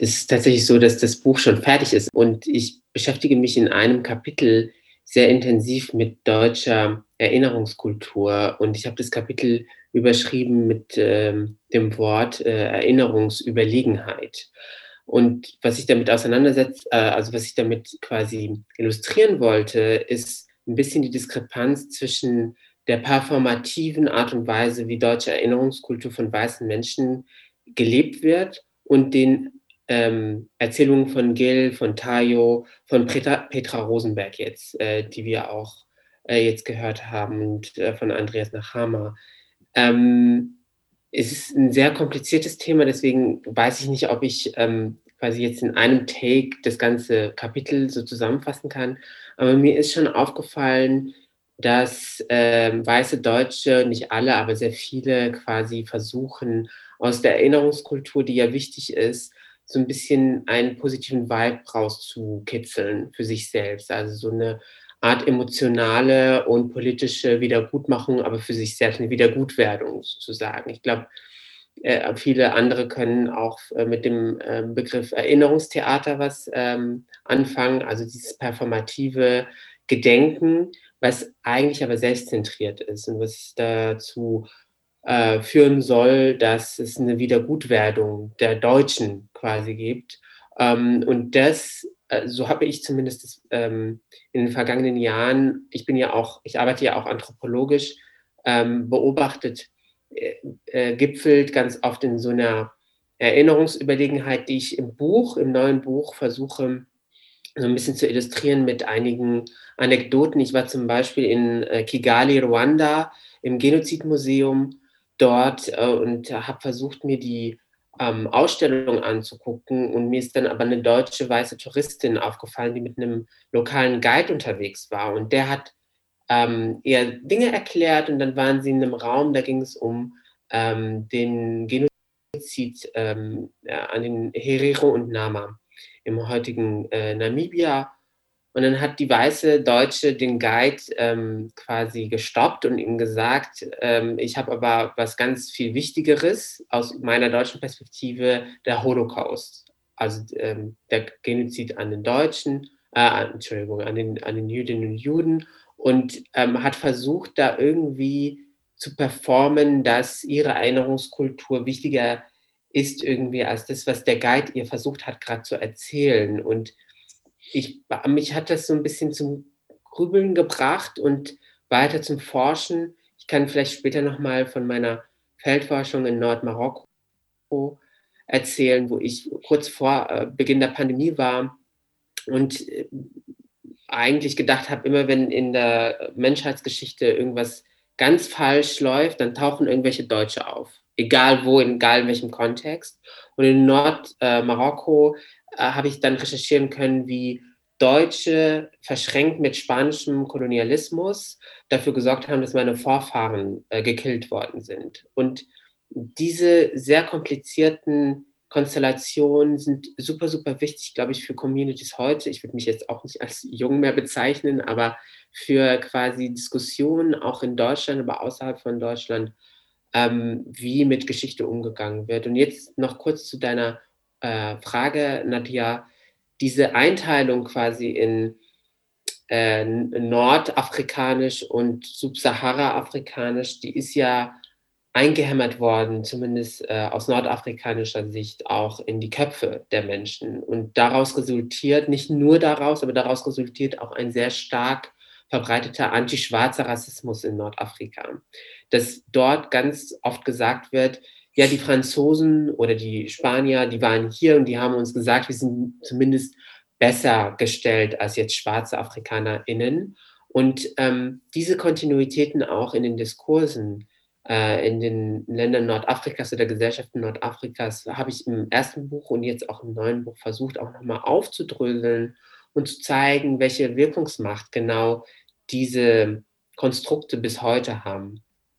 ist tatsächlich so, dass das Buch schon fertig ist und ich beschäftige mich in einem Kapitel sehr intensiv mit deutscher Erinnerungskultur und ich habe das Kapitel überschrieben mit ähm, dem Wort äh, Erinnerungsüberlegenheit. Und was ich damit auseinandersetzt, äh, also was ich damit quasi illustrieren wollte, ist ein bisschen die Diskrepanz zwischen der performativen Art und Weise, wie deutsche Erinnerungskultur von weißen Menschen gelebt wird und den ähm, Erzählungen von Gil, von Tayo, von Petra, Petra Rosenberg jetzt, äh, die wir auch äh, jetzt gehört haben und äh, von Andreas Nachama. Ähm, es ist ein sehr kompliziertes Thema, deswegen weiß ich nicht, ob ich ähm, quasi jetzt in einem Take das ganze Kapitel so zusammenfassen kann. Aber mir ist schon aufgefallen, dass äh, weiße Deutsche, nicht alle, aber sehr viele quasi versuchen, aus der Erinnerungskultur, die ja wichtig ist, so ein bisschen einen positiven Vibe rauszukitzeln für sich selbst. Also so eine Art emotionale und politische Wiedergutmachung, aber für sich selbst eine Wiedergutwerdung sozusagen. Ich glaube, äh, viele andere können auch äh, mit dem äh, Begriff Erinnerungstheater was ähm, anfangen, also dieses performative Gedenken, was eigentlich aber selbstzentriert ist und was dazu äh, führen soll, dass es eine Wiedergutwerdung der Deutschen quasi gibt. Ähm, und das, äh, so habe ich zumindest das, ähm, in den vergangenen Jahren, ich bin ja auch, ich arbeite ja auch anthropologisch, ähm, beobachtet, äh, äh, gipfelt ganz oft in so einer Erinnerungsüberlegenheit, die ich im Buch, im neuen Buch versuche, so ein bisschen zu illustrieren mit einigen Anekdoten. Ich war zum Beispiel in Kigali, Ruanda, im Genozidmuseum dort äh, und habe versucht, mir die ähm, Ausstellung anzugucken. Und mir ist dann aber eine deutsche weiße Touristin aufgefallen, die mit einem lokalen Guide unterwegs war. Und der hat ähm, eher Dinge erklärt und dann waren sie in einem Raum, da ging es um ähm, den Genozid ähm, an den Herero und Nama im heutigen äh, Namibia. Und dann hat die weiße Deutsche den Guide ähm, quasi gestoppt und ihm gesagt, ähm, ich habe aber was ganz viel Wichtigeres aus meiner deutschen Perspektive, der Holocaust, also ähm, der Genozid an den Deutschen, äh, Entschuldigung, an den, an den Jüdinnen und Juden und ähm, hat versucht, da irgendwie zu performen, dass ihre Erinnerungskultur wichtiger ist irgendwie als das, was der Guide ihr versucht hat, gerade zu erzählen. Und ich, mich hat das so ein bisschen zum Grübeln gebracht und weiter zum Forschen. Ich kann vielleicht später nochmal von meiner Feldforschung in Nordmarokko erzählen, wo ich kurz vor äh, Beginn der Pandemie war und äh, eigentlich gedacht habe, immer wenn in der Menschheitsgeschichte irgendwas ganz falsch läuft, dann tauchen irgendwelche Deutsche auf. Egal wo, egal in welchem Kontext. Und in Nordmarokko äh, äh, habe ich dann recherchieren können, wie Deutsche verschränkt mit spanischem Kolonialismus dafür gesorgt haben, dass meine Vorfahren äh, gekillt worden sind. Und diese sehr komplizierten Konstellationen sind super, super wichtig, glaube ich, für Communities heute. Ich würde mich jetzt auch nicht als jung mehr bezeichnen, aber für quasi Diskussionen auch in Deutschland, aber außerhalb von Deutschland, ähm, wie mit Geschichte umgegangen wird. Und jetzt noch kurz zu deiner äh, Frage, Nadja. Diese Einteilung quasi in äh, nordafrikanisch und subsahara-afrikanisch, die ist ja eingehämmert worden, zumindest äh, aus nordafrikanischer Sicht, auch in die Köpfe der Menschen. Und daraus resultiert, nicht nur daraus, aber daraus resultiert auch ein sehr stark verbreiteter antischwarzer Rassismus in Nordafrika. Dass dort ganz oft gesagt wird, ja, die Franzosen oder die Spanier, die waren hier und die haben uns gesagt, wir sind zumindest besser gestellt als jetzt schwarze AfrikanerInnen. Und ähm, diese Kontinuitäten auch in den Diskursen, äh, in den Ländern Nordafrikas oder Gesellschaften Nordafrikas habe ich im ersten Buch und jetzt auch im neuen Buch versucht, auch nochmal aufzudröseln und zu zeigen, welche Wirkungsmacht genau diese Konstrukte bis heute haben.